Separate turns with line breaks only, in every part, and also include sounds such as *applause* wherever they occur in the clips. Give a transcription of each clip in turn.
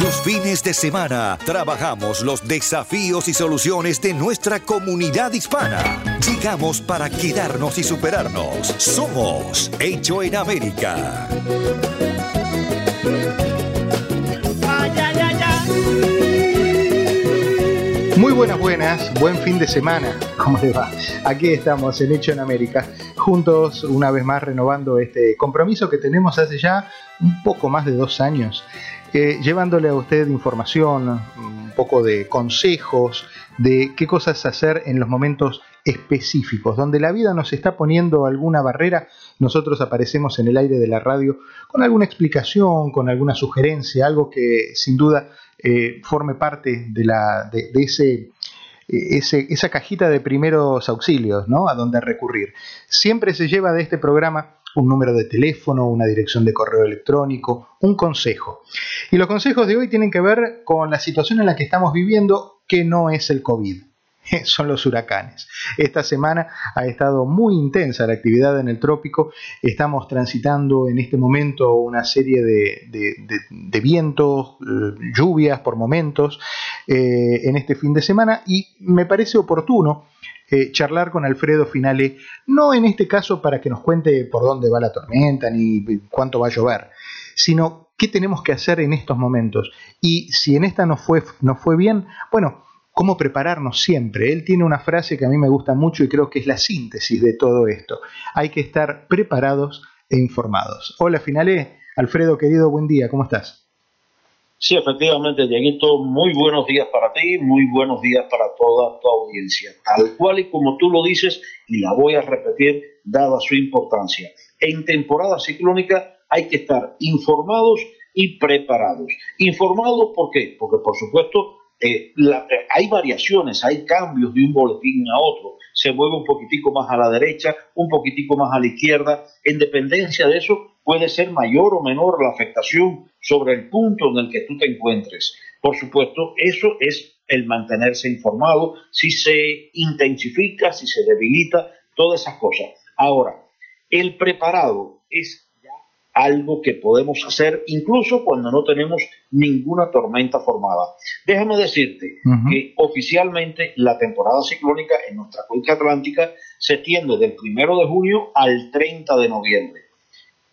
Los fines de semana trabajamos los desafíos y soluciones de nuestra comunidad hispana. Llegamos para quedarnos y superarnos. Somos Hecho en América.
Muy buenas, buenas, buen fin de semana. ¿Cómo les va? Aquí estamos en Hecho en América, juntos una vez más renovando este compromiso que tenemos hace ya un poco más de dos años, eh, llevándole a usted información, un poco de consejos, de qué cosas hacer en los momentos específicos, donde la vida nos está poniendo alguna barrera, nosotros aparecemos en el aire de la radio con alguna explicación, con alguna sugerencia, algo que sin duda eh, forme parte de, la, de, ese, ese, esa cajita de primeros auxilios, ¿no? A donde recurrir. Siempre se lleva de este programa un número de teléfono, una dirección de correo electrónico, un consejo. Y los consejos de hoy tienen que ver con la situación en la que estamos viviendo, que no es el COVID. *laughs* Son los huracanes. Esta semana ha estado muy intensa la actividad en el trópico. Estamos transitando en este momento una serie de, vientos, eh, lluvias por momentos eh, en este fin de semana y me parece oportuno charlar con Alfredo Finale, no en este caso para que nos cuente por dónde va la tormenta ni cuánto va a llover, sino qué tenemos que hacer en estos momentos. Y si en esta no fue, no fue bien, bueno, cómo prepararnos siempre. Él tiene una frase que a mí me gusta mucho y creo que es la síntesis de todo esto. Hay que estar preparados e informados. Hola Finale, Alfredo querido, buen día, ¿cómo estás?
Sí, efectivamente, Dieguito, muy buenos días para ti, muy buenos días para toda tu audiencia. Tal cual y como tú lo dices, y la voy a repetir, dada su importancia. En temporada ciclónica hay que estar informados y preparados. Informados, ¿por qué? Porque, por supuesto, eh, la, eh, hay variaciones, hay cambios de un boletín a otro. Se mueve un poquitico más a la derecha, un poquitico más a la izquierda. En dependencia de eso, puede ser mayor o menor la afectación sobre el punto en el que tú te encuentres. Por supuesto, eso es el mantenerse informado, si se intensifica, si se debilita, todas esas cosas. Ahora, el preparado es algo que podemos hacer incluso cuando no tenemos ninguna tormenta formada. Déjame decirte uh -huh. que oficialmente la temporada ciclónica en nuestra cuenca atlántica se extiende del primero de junio al 30 de noviembre.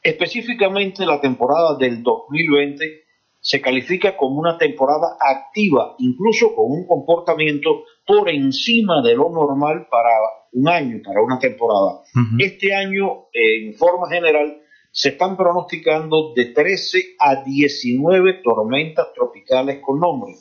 Específicamente la temporada del 2020 se califica como una temporada activa, incluso con un comportamiento por encima de lo normal para un año, para una temporada. Uh -huh. Este año, en forma general, se están pronosticando de 13 a 19 tormentas tropicales con nombre.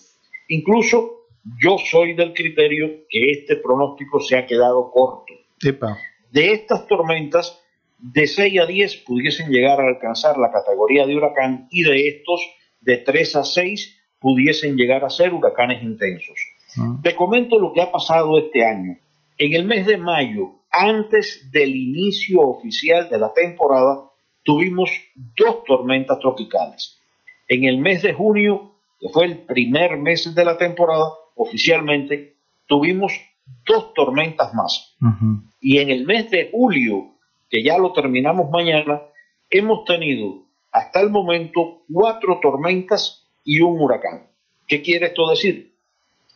Incluso yo soy del criterio que este pronóstico se ha quedado corto.
Epa.
De estas tormentas, de 6 a 10 pudiesen llegar a alcanzar la categoría de huracán y de estos, de 3 a 6 pudiesen llegar a ser huracanes intensos. Uh-huh. Te comento lo que ha pasado este año. En el mes de mayo, antes del inicio oficial de la temporada, tuvimos dos tormentas tropicales. En el mes de junio, que fue el primer mes de la temporada, oficialmente, tuvimos dos tormentas más. Y en el mes de julio, que ya lo terminamos mañana, hemos tenido hasta el momento cuatro tormentas y un huracán. ¿Qué quiere esto decir?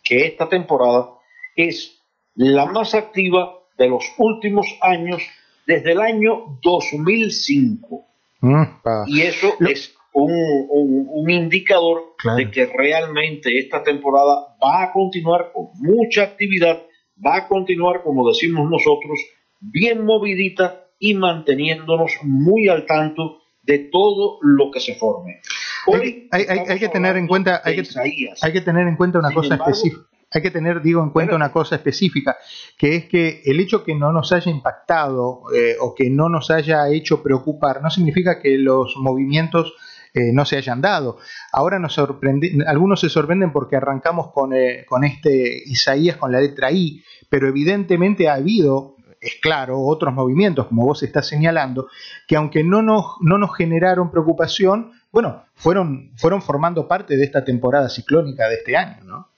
Que esta temporada es la más activa de los últimos años desde el año 2005. Mm, y eso es un, un, un indicador claro. de que realmente esta temporada va a continuar con mucha actividad, va a continuar, como decimos nosotros, bien movidita y manteniéndonos muy al tanto de todo lo que se forme.
Hoy hay, hay, hay, que tener en cuenta, hay que, hay que, tener en cuenta una cosa específica. Hay que tener, digo, en cuenta una cosa específica, que es que el hecho que no nos haya impactado eh, o que no nos haya hecho preocupar no significa que los movimientos eh, no se hayan dado. Ahora nos sorprende, algunos se sorprenden porque arrancamos con, eh, con este Isaías con la letra I, pero evidentemente ha habido, es claro, otros movimientos, como vos estás señalando, que aunque no nos, no nos generaron preocupación, bueno, fueron, fueron formando parte de esta temporada ciclónica de este año, ¿no?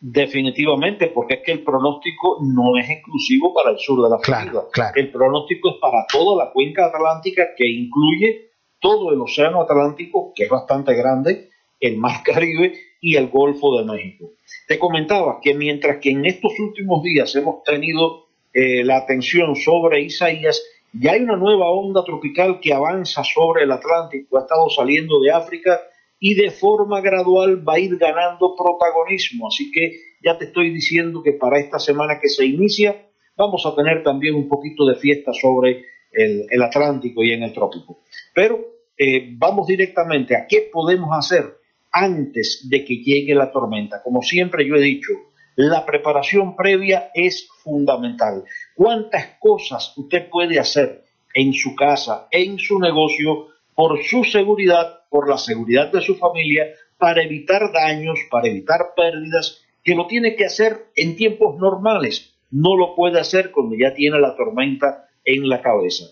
Definitivamente, porque es que el pronóstico no es exclusivo para el sur de la Florida. El pronóstico es para toda la cuenca atlántica que incluye todo el océano Atlántico, que es bastante grande, el Mar *laughs* Caribe y el Golfo de México. Te comentaba que mientras que en estos últimos días hemos tenido eh, la atención sobre Isaías, ya hay una nueva onda tropical que avanza sobre el Atlántico, ha estado saliendo de África y de forma gradual va a ir ganando protagonismo. Así que ya te estoy diciendo que para esta semana que se inicia vamos a tener también un poquito de fiesta sobre el, Atlántico y en el trópico. Pero eh, vamos directamente a qué podemos hacer antes de que llegue la tormenta. Como siempre yo he dicho, la preparación previa es fundamental. ¿Cuántas cosas usted puede hacer en su casa, en su negocio, por su seguridad por la seguridad de su familia, para evitar daños, para evitar pérdidas, que lo tiene que hacer en tiempos normales. No lo puede hacer cuando ya tiene la tormenta en la cabeza.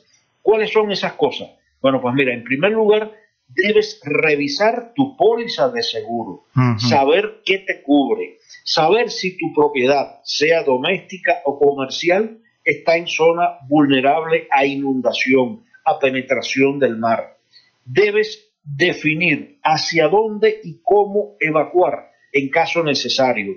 ¿Cuáles son esas cosas? Bueno, pues mira, en primer lugar, debes revisar tu póliza de seguro, saber qué te cubre, saber si tu propiedad, sea doméstica o comercial, está en zona vulnerable a inundación, a penetración del mar. Debes definir hacia dónde y cómo evacuar en caso necesario.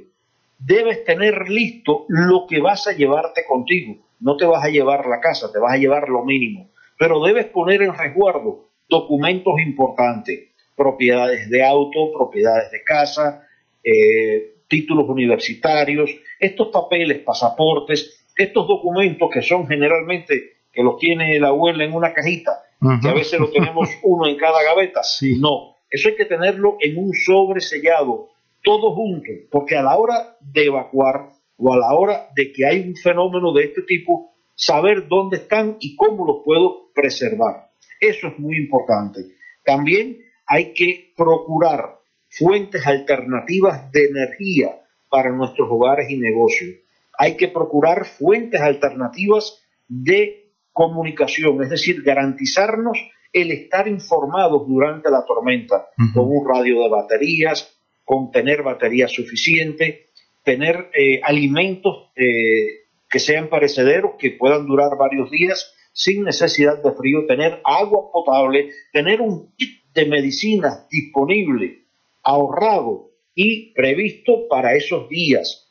Debes tener listo lo que vas a llevarte contigo. No te vas a llevar la casa, te vas a llevar lo mínimo. Pero debes poner en resguardo documentos importantes, propiedades de auto, propiedades de casa, eh, títulos universitarios, estos papeles, pasaportes, estos documentos que son generalmente que los tiene la abuela en una cajita, que a veces lo tenemos uno en cada gaveta. No, eso hay que tenerlo en un sobre sellado, todo junto, porque a la hora de evacuar o a la hora de que hay un fenómeno de este tipo, saber dónde están y cómo los puedo preservar. Eso es muy importante. También hay que procurar fuentes alternativas de energía para nuestros hogares y negocios. Hay que procurar fuentes alternativas de comunicación, es decir, garantizarnos el estar informados durante la tormenta con un radio de baterías, con tener batería suficiente, tener eh, alimentos eh, que sean perecederos, que puedan durar varios días sin necesidad de frío, tener agua potable, tener un kit de medicinas disponible, ahorrado y previsto para esos días.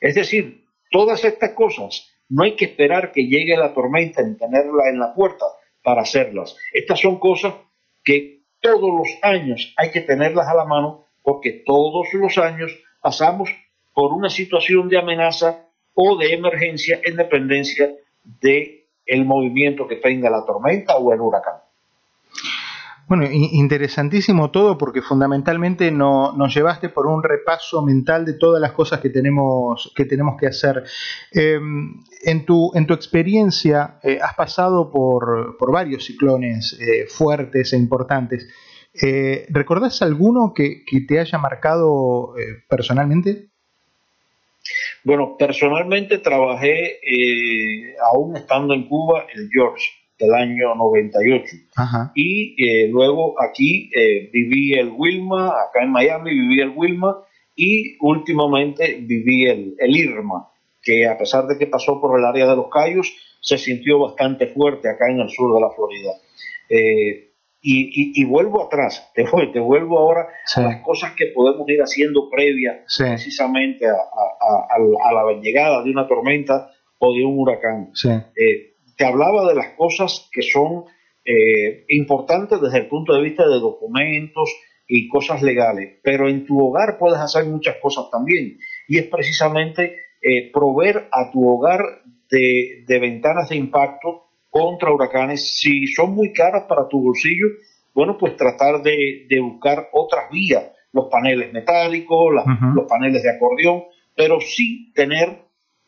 Es decir, todas estas cosas no hay que esperar que llegue la tormenta ni tenerla en la puerta para hacerlas. Estas son cosas que todos los años hay que tenerlas a la mano porque todos los años pasamos por una situación de amenaza o de emergencia en dependencia de el movimiento que tenga la tormenta o el huracán.
Bueno, interesantísimo todo porque fundamentalmente no, nos llevaste por un repaso mental de todas las cosas que tenemos que, tenemos que hacer. Em, en, tu, en tu experiencia eh, has pasado por, varios ciclones eh, fuertes e importantes. Eh, ¿Recordás alguno que, que, te haya marcado personalmente?
Bueno, personalmente trabajé, aún estando en Cuba, el George del año 98. Y eh, luego aquí eh, viví el Wilma, acá en Miami viví el Wilma y últimamente viví el, el, Irma, que a pesar de que pasó por el área de los Cayos, se sintió bastante fuerte acá en el sur de la Florida. Eh, y, vuelvo atrás, *laughs* te, te vuelvo ahora a las cosas que podemos ir haciendo previa precisamente a, a, la llegada de una tormenta o de un huracán. Eh, te hablaba de las cosas que son eh, importantes desde el punto de vista de documentos y cosas legales, pero en tu hogar puedes hacer muchas cosas también. Y es precisamente eh, proveer a tu hogar de, ventanas de impacto contra huracanes. Si son muy caras para tu bolsillo, bueno, pues tratar de, buscar otras vías, los paneles metálicos, los paneles de acordeón, pero sí tener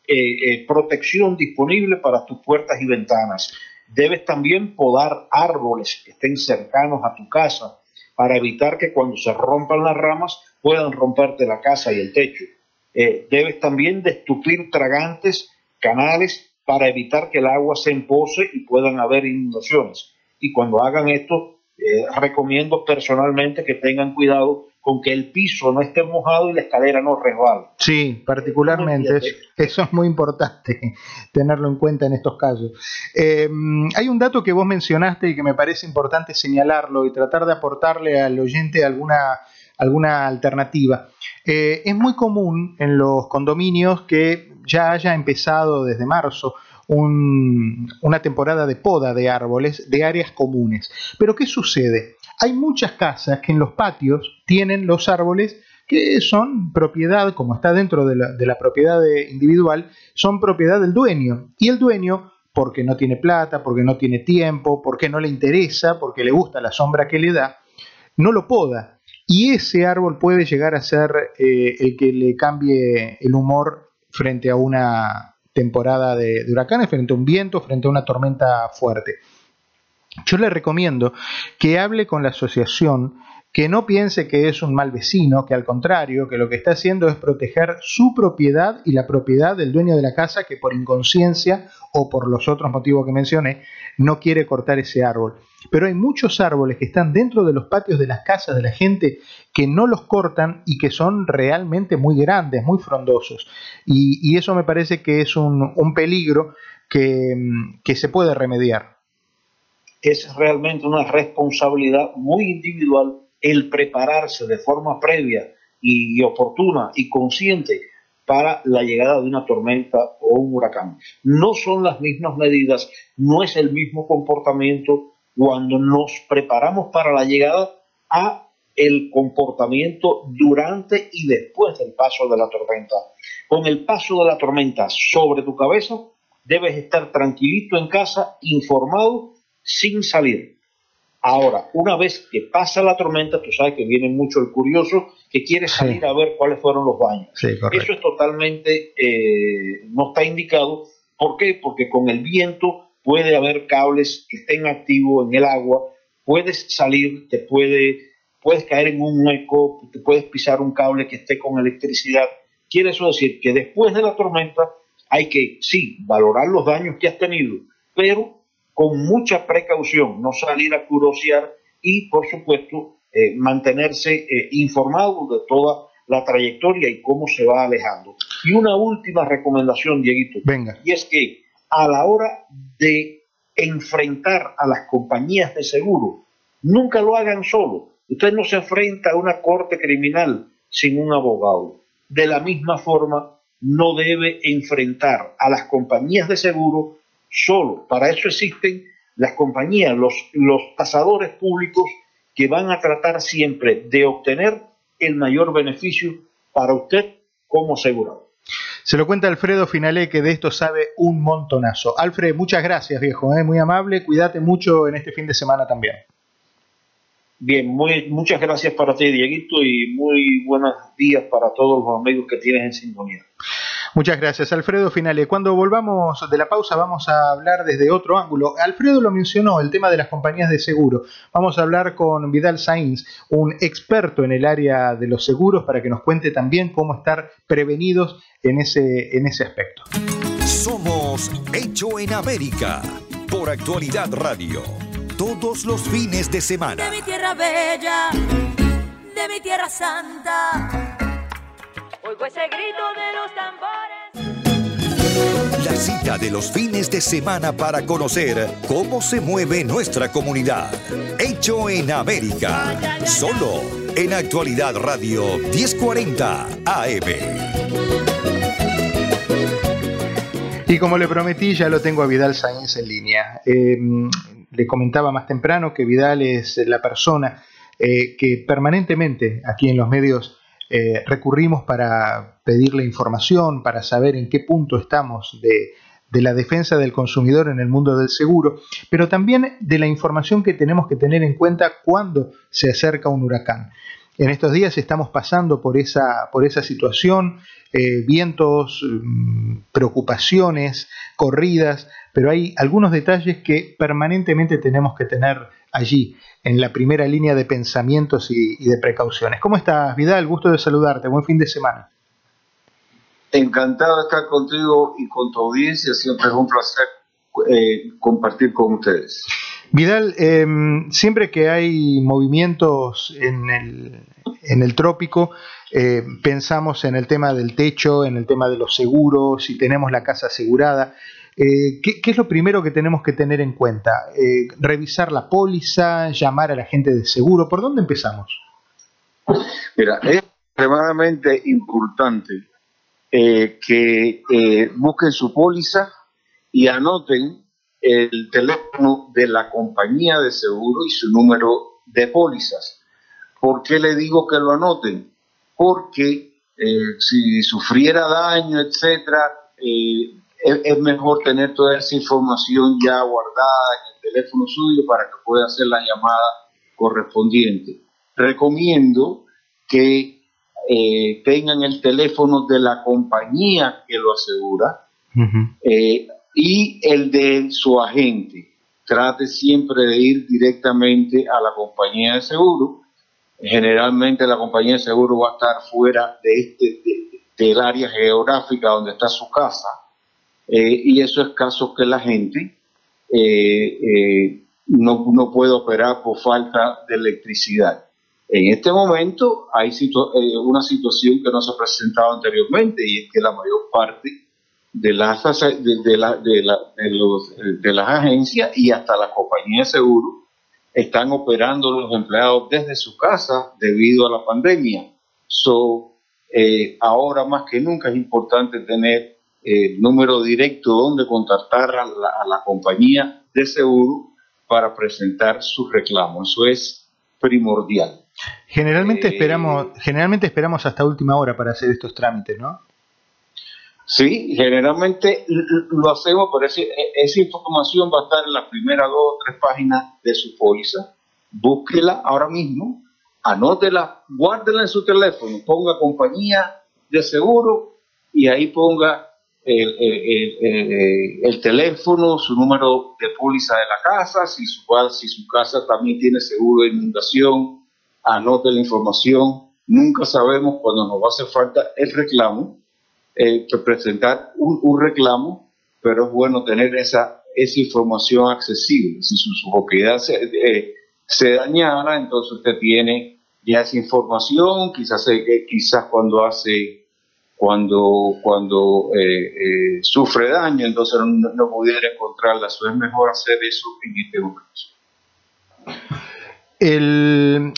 eh, eh, protección disponible para tus puertas y ventanas. Debes también podar árboles que estén cercanos a tu casa para evitar que cuando se rompan las ramas puedan romperte la casa y el techo. Eh, debes también destupir tragantes, canales, para evitar que el agua se empose y puedan haber inundaciones. Y cuando hagan esto, recomiendo personalmente que tengan cuidado con que el piso no esté mojado y la escalera no resbale.
Sí, particularmente, eso es muy importante *laughs* tenerlo en cuenta en estos casos. Eh, hay un dato que vos mencionaste y que me parece importante señalarlo y tratar de aportarle al oyente alguna, alguna alternativa. Eh, es muy común en los condominios que ya haya empezado desde marzo una temporada de poda de árboles de áreas comunes. Pero ¿qué sucede? Hay muchas casas que en los patios tienen los árboles que son propiedad, como está dentro de la, propiedad individual, son propiedad del dueño. Y el dueño, porque no tiene plata, porque no tiene tiempo, porque no le interesa, porque le gusta la sombra que le da, no lo poda. Y ese árbol puede llegar a ser eh, el que le cambie el humor frente a una temporada de, huracanes, frente a un viento, frente a una tormenta fuerte. Yo le recomiendo que hable con la asociación, que no piense que es un mal vecino, que al contrario, que lo que está haciendo es proteger su propiedad y la propiedad del dueño de la casa que por inconsciencia o por los otros motivos que mencioné no quiere cortar ese árbol. Pero hay muchos árboles que están dentro de los patios de las casas de la gente que no los cortan y que son realmente muy grandes, muy frondosos. Y, eso me parece que es un, peligro que, que se puede remediar.
Es realmente una responsabilidad muy individual el prepararse de forma previa y oportuna y consciente para la llegada de una tormenta o un huracán. No son las mismas medidas, no es el mismo comportamiento cuando nos preparamos para la llegada a el comportamiento durante y después del paso de la tormenta. Con el paso de la tormenta sobre tu cabeza, debes estar tranquilito en casa, informado, sin salir. Ahora, una vez que pasa la tormenta, tú sabes que viene mucho el curioso que quiere salir a ver cuáles fueron los baños. Eso es totalmente, eh, no está indicado. ¿Por qué? Porque con el viento puede haber cables que estén activos en el agua, puedes salir, te puede, puedes caer en un hueco, te puedes pisar un cable que esté con electricidad. Quiere eso decir que después de la tormenta hay que, sí, valorar los daños que has tenido, pero con mucha precaución, no salir a curosear y, por supuesto, eh, mantenerse eh, informado de toda la trayectoria y cómo se va alejando. Y una última recomendación, Dieguito.
Venga.
Y es que a la hora de enfrentar a las compañías de seguro, nunca lo hagan solo. Usted no se enfrenta a una corte criminal sin un abogado. De la misma forma, no debe enfrentar a las compañías de seguro solo. Para eso existen las compañías, los, los tasadores públicos que van a tratar siempre de obtener el mayor beneficio para usted como asegurado.
Se lo cuenta Alfredo Finale, que de esto sabe un montonazo. Alfred, muchas gracias, viejo, ¿eh? muy amable. Cuídate mucho en este fin de semana también.
Bien, muy, muchas gracias para ti, Dieguito, y muy buenos días para todos los amigos que tienes en sintonía.
Muchas gracias, Alfredo Finale. Cuando volvamos de la pausa vamos a hablar desde otro ángulo. Alfredo lo mencionó, el tema de las compañías de seguro. Vamos a hablar con Vidal Sainz, un experto en el área de los seguros, para que nos cuente también cómo estar prevenidos en ese, en ese aspecto.
Somos Hecho en América por Actualidad Radio. Todos los fines de semana.
De mi tierra bella, de mi tierra santa Oigo ese grito de los tambores.
La cita de los fines de semana para conocer cómo se mueve nuestra comunidad. Hecho en América. Solo en Actualidad Radio 1040 AM.
Y como le prometí, ya lo tengo a Vidal Sáenz en línea. Em, le comentaba más temprano que Vidal es la persona eh, que permanentemente aquí en los medios eh, recurrimos para pedirle información, para saber en qué punto estamos de, la defensa del consumidor en el mundo del seguro, pero también de la información que tenemos que tener en cuenta cuando se acerca un huracán. en estos días estamos pasando por esa, situación, eh, vientos, mm, preocupaciones, corridas, pero hay algunos detalles que permanentemente tenemos que tener allí, en la primera línea de pensamientos y, de precauciones. ¿Cómo estás, Vidal? Gusto de saludarte. Buen fin de semana.
Encantado de estar contigo y con tu audiencia. Siempre es un placer eh, compartir con ustedes.
Vidal, em, siempre que hay movimientos en el, en el trópico, eh, pensamos en el tema del techo, en el tema de los seguros, si tenemos la casa asegurada. Eh, ¿qué, es lo primero que tenemos que tener en cuenta? Eh, ¿Revisar la póliza? ¿Llamar a la gente de seguro? ¿Por dónde empezamos?
Mira, es extremadamente importante que busquen su póliza y anoten el teléfono de la compañía de seguro y su número de pólizas. ¿Por qué le digo que lo anoten? Porque eh, si sufriera daño, etcétera, eh, es, mejor tener toda esa información ya guardada en el teléfono suyo para que pueda hacer la llamada correspondiente. Recomiendo que eh, tengan el teléfono de la compañía que lo asegura y el de su agente. Trate siempre de ir directamente a la compañía de seguro generalmente la compañía de seguro va a estar fuera de este, del área geográfica donde está su casa, eh, y eso es caso que la gente eh, eh, no, no, puede operar por falta de electricidad. En este momento hay una situación que no se ha presentado anteriormente y es que la mayor parte de las, de, de, de las agencias y hasta las compañías de seguro están operando los empleados desde su casa debido a la pandemia. So, ahora más que nunca es importante tener el número directo donde contactar a la, compañía de seguro para presentar su reclamo. Eso es primordial.
Generalmente eh, esperamos, generalmente esperamos hasta última hora para hacer estos trámites, ¿no?
Sí, generalmente lo hacemos, pero esa información va a estar en las primeras dos o tres páginas de su póliza. Búsquela ahora mismo, anótela, guárdela en su teléfono, ponga compañía de seguro y ahí ponga el, el, teléfono, su número de póliza de la casa, si su, casa también tiene seguro de inundación, anote la información. Nunca sabemos cuando nos va a hacer falta el reclamo eh, presentar un, reclamo, pero es bueno tener esa, esa información accesible. Si su, propiedad se, eh, dañara, entonces usted tiene ya esa información, quizás, eh, quizás cuando hace, cuando, cuando sufre daño, entonces no, pudiera encontrarla. Eso es mejor hacer eso en este
momento.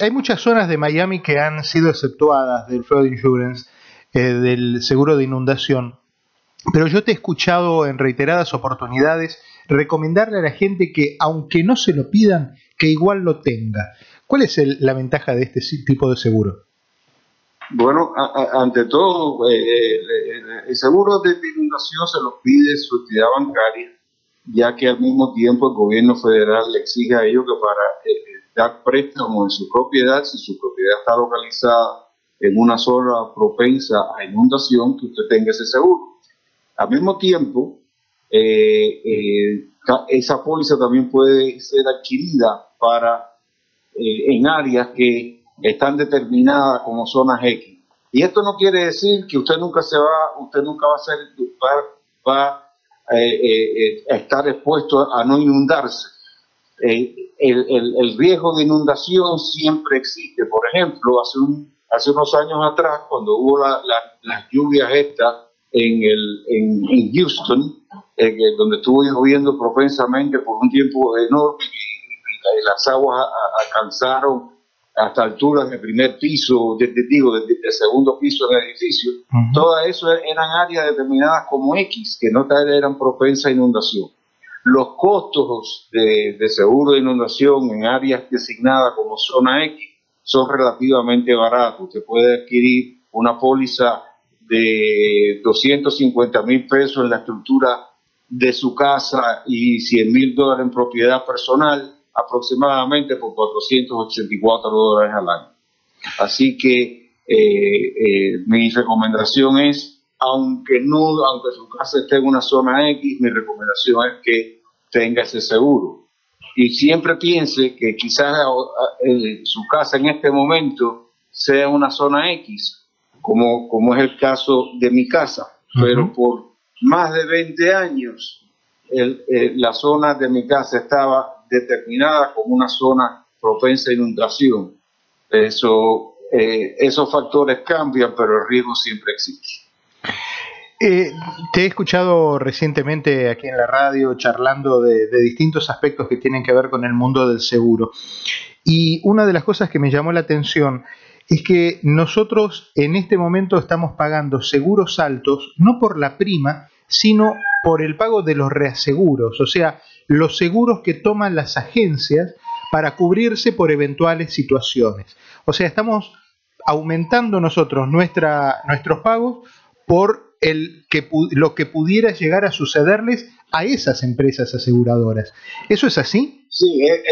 hay muchas zonas de Miami que han sido exceptuadas del flood insurance eh, del seguro de inundación. Pero yo te he escuchado en reiteradas oportunidades recomendarle a la gente que, aunque no se lo pidan, que igual lo tenga. ¿Cuál es la ventaja de este tipo de seguro?
Bueno, ante todo, eh, eh, el seguro de inundación se lo pide su entidad bancaria, ya que al mismo tiempo el gobierno federal le exige a ellos que para dar préstamo en su propiedad, si su propiedad está localizada en una zona propensa a inundación que usted tenga ese seguro. Al mismo tiempo, eh, eh, esa póliza también puede ser adquirida para eh, en áreas que están determinadas como zonas X. Y esto no quiere decir que usted nunca se va, usted nunca va a ser, va, a estar expuesto a no inundarse. El, el, el, riesgo de inundación siempre existe. Por ejemplo, hace un, hace unos años atrás, cuando hubo las lluvias estas en, el, en, Houston, donde estuvo lloviendo propensamente por un tiempo enorme y, las aguas alcanzaron hasta alturas del primer piso, de, digo, del segundo piso del edificio, todo eso eran áreas determinadas como X, que no eran propensas a inundación. Los costos de, de seguro de inundación en áreas designadas como zona X son relativamente baratos. Usted puede adquirir una póliza de 250 mil pesos en la estructura de su casa y 100 mil dólares en propiedad personal aproximadamente por 484 dólares al año. Así que eh, mi recomendación es, aunque no, aunque su casa esté en una zona X, mi recomendación es que tenga ese seguro. Y siempre piense que quizás su casa en este momento sea una zona X, como, como es el caso de mi casa, pero por más de 20 años la zona de mi casa estaba determinada como una zona propensa a inundación. Eso, eh, esos factores cambian, pero el riesgo siempre existe.
Eh, te he escuchado recientemente aquí en la radio charlando de, distintos aspectos que tienen que ver con el mundo del seguro. Y una de las cosas que me llamó la atención es que nosotros en este momento estamos pagando seguros altos, no por la prima, sino por el pago de los reaseguros, o sea, los seguros que toman las agencias para cubrirse por eventuales situaciones. O sea, estamos aumentando nosotros nuestra, nuestros pagos por el que, lo que pudiera llegar a sucederles a esas empresas aseguradoras. ¿Eso es así?
Sí, eh,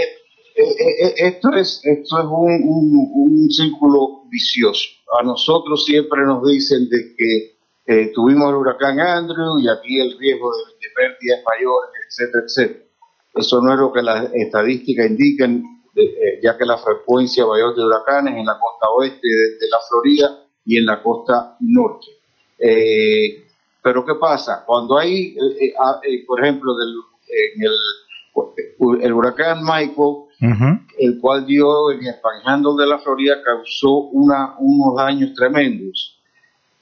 eh, eh, esto es, esto es un, un, círculo vicioso. A nosotros siempre nos dicen de que tuvimos el huracán Andrew y aquí el riesgo de, de pérdidas mayores, etcétera, etcétera. Eso no es lo que las estadísticas indican, eh, ya que la frecuencia mayor de huracanes en la costa oeste de, la Florida y en la costa norte. Eh, pero ¿qué pasa? Cuando hay, eh, ah, por ejemplo, del, el, huracán Michael, el cual dio en el panhandle de la Florida, causó una, unos daños tremendos.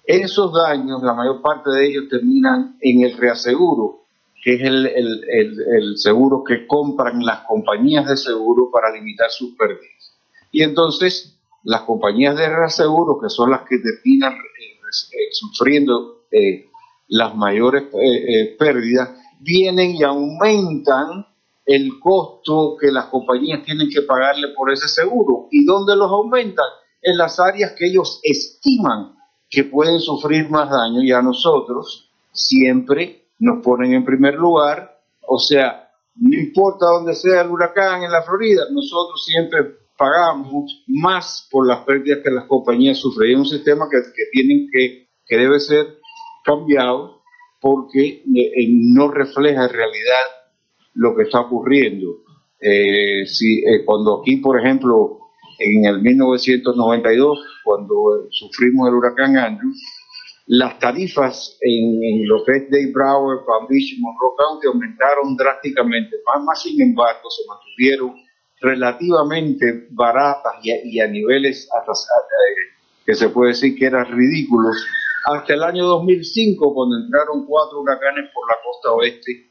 Esos daños, la mayor parte de ellos terminan en el reaseguro que es el, seguro que compran las compañías de seguro para limitar sus pérdidas. Y entonces las compañías de reaseguro, que son las que terminan eh, eh, sufriendo eh, las mayores pérdidas, vienen y aumentan el costo que las compañías tienen que pagarle por ese seguro. ¿Y dónde los aumentan? En las áreas que ellos estiman que pueden sufrir más daño y a nosotros siempre nos ponen en primer lugar, o sea, no importa dónde sea el huracán en la Florida, nosotros siempre pagamos más por las pérdidas que las compañías sufren. Es un sistema que, tienen que, que debe ser cambiado porque eh, no refleja en realidad lo que está ocurriendo. Eh, si, eh, cuando aquí, por ejemplo, en el 1992, cuando sufrimos el huracán Andrew, las tarifas en, los lo que Dave Brower, Palm Beach y Monroe County aumentaron drásticamente, más, sin embargo se mantuvieron relativamente baratas y a, niveles hasta, eh, que se puede decir que eran ridículos, hasta el año 2005 cuando entraron cuatro huracanes por la costa oeste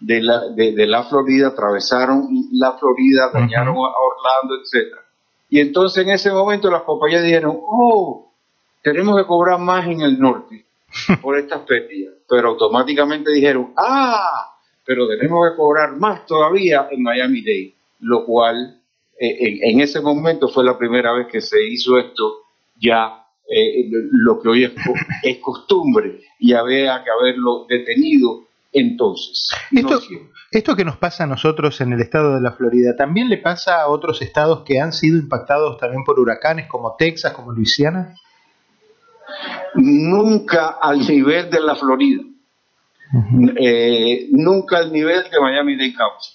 de la, de, la Florida, atravesaron la Florida, dañaron a Orlando, etc. Y entonces en ese momento las compañías dijeron, oh, tenemos que cobrar más en el norte *laughs* por estas pérdidas. Pero automáticamente dijeron, ah, pero tenemos que cobrar más todavía en Miami-Dade, lo cual eh, en, ese momento fue la primera vez que se hizo esto ya eh, lo que hoy es, *laughs* costumbre y había que haberlo detenido entonces.
Esto, esto que nos pasa a nosotros en el estado de la Florida, ¿también le pasa a otros estados que han sido impactados también por huracanes como Texas, como Luisiana?
Nunca al nivel de la Florida, eh, nunca al nivel de Miami-Dade County,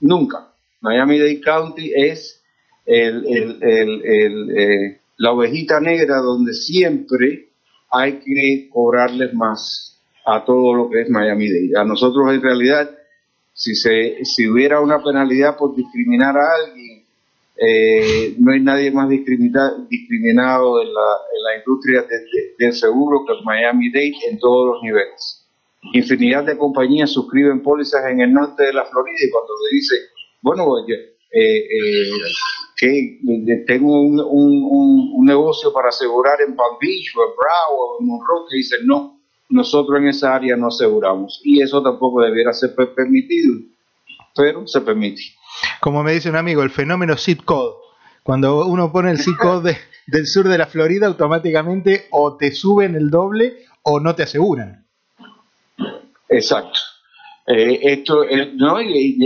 nunca. Miami-Dade County es eh, la ovejita negra donde siempre hay que cobrarles más a todo lo que es Miami-Dade. A nosotros en realidad, si, se, si hubiera una penalidad por discriminar a alguien, eh, no hay nadie más discriminado en la, industria del seguro que Miami-Dade en todos los niveles. Infinidad de compañías suscriben pólizas en el norte de la Florida y cuando le dice, bueno, eh, eh, que tengo un, negocio para asegurar en Palm Beach o en Broward o en Monroe, que dicen, no, nosotros en esa área no aseguramos. Y eso tampoco debiera ser permitido, pero se permite.
Como me dice un amigo, el fenómeno zip code. Cuando uno pone el zip code del sur de la Florida, automáticamente o te suben el doble o no te aseguran.
Exacto. Eh, esto, no, y,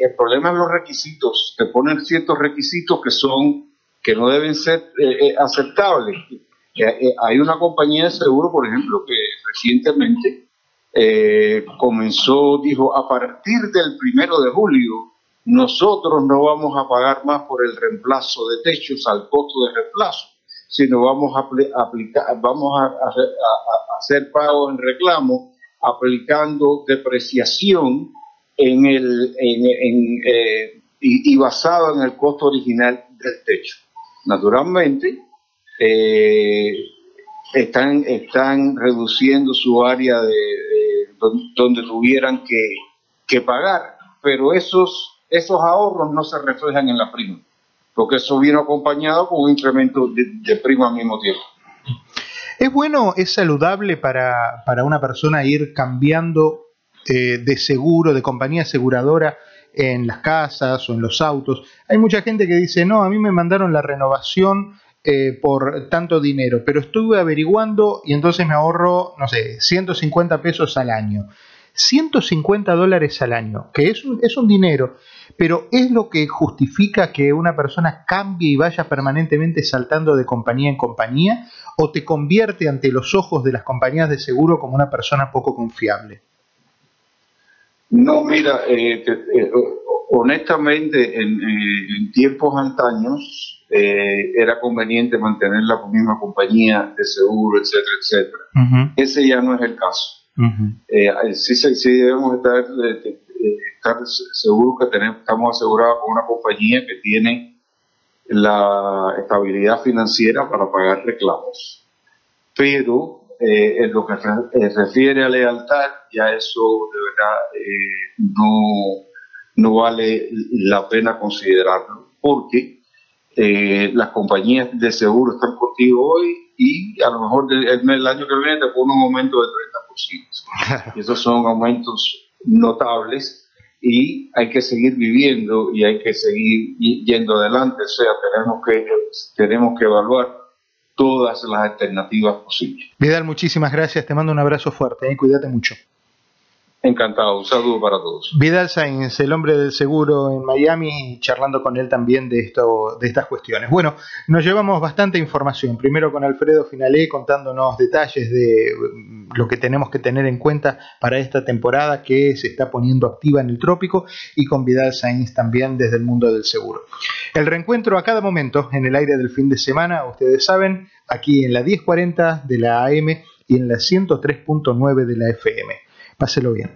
el problema es los requisitos. Te ponen ciertos requisitos que son que no deben ser eh, aceptables. hay una compañía de seguro, por ejemplo, que recientemente comenzó, dijo, a partir del primero de julio, nosotros no vamos a pagar más por el reemplazo de techos al costo de reemplazo, sino vamos a, aplicar, vamos a, hacer pagos en reclamo aplicando depreciación en el, en, eh, y, basado en el costo original del techo. Naturalmente, eh, están, están reduciendo su área de, donde, tuvieran que, que pagar, pero esos esos ahorros no se reflejan en la prima, porque eso vino acompañado con un incremento de, prima al mismo tiempo.
¿Es bueno, es saludable para, una persona ir cambiando eh, de seguro, de compañía aseguradora en las casas o en los autos? Hay mucha gente que dice, no, a mí me mandaron la renovación eh, por tanto dinero, pero estuve averiguando y entonces me ahorro, no sé, 150 pesos al año. 150 dólares al año, que es un, es un dinero, pero ¿es lo que justifica que una persona cambie y vaya permanentemente saltando de compañía en compañía? ¿O te convierte ante los ojos de las compañías de seguro como una persona poco confiable?
No, mira, eh, eh, honestamente, en, tiempos antaños era conveniente mantener la misma compañía de seguro, etcétera, etcétera. Ese ya no es el caso. Eh, sí, sí, debemos estar, eh, estar seguros que tenemos, estamos asegurados con una compañía que tiene la estabilidad financiera para pagar reclamos. Pero eh, en lo que refiere a lealtad, ya eso de verdad no, no vale la pena considerarlo, porque las compañías de seguro están contigo hoy y a lo mejor el, el año que viene te pone un aumento de 30%. y *laughs* esos son aumentos notables y hay que seguir viviendo y hay que seguir yendo adelante. O sea, tenemos que, tenemos que evaluar todas las alternativas posibles.
Vidal, muchísimas gracias. Te mando un abrazo fuerte. ¿eh? Cuídate mucho.
Encantado, un saludo para todos.
Vidal Sainz, el hombre del seguro en Miami, charlando con él también de, esto, de estas cuestiones. Bueno, nos llevamos bastante información. Primero con Alfredo Finalé contándonos detalles de mm, lo que tenemos que tener en cuenta para esta temporada que se está poniendo activa en el trópico y con Vidal Sainz también desde el mundo del seguro. El reencuentro a cada momento en el aire del fin de semana, ustedes saben, aquí en la 1040 de la AM y en la 103.9 de la FM. Páselo bien.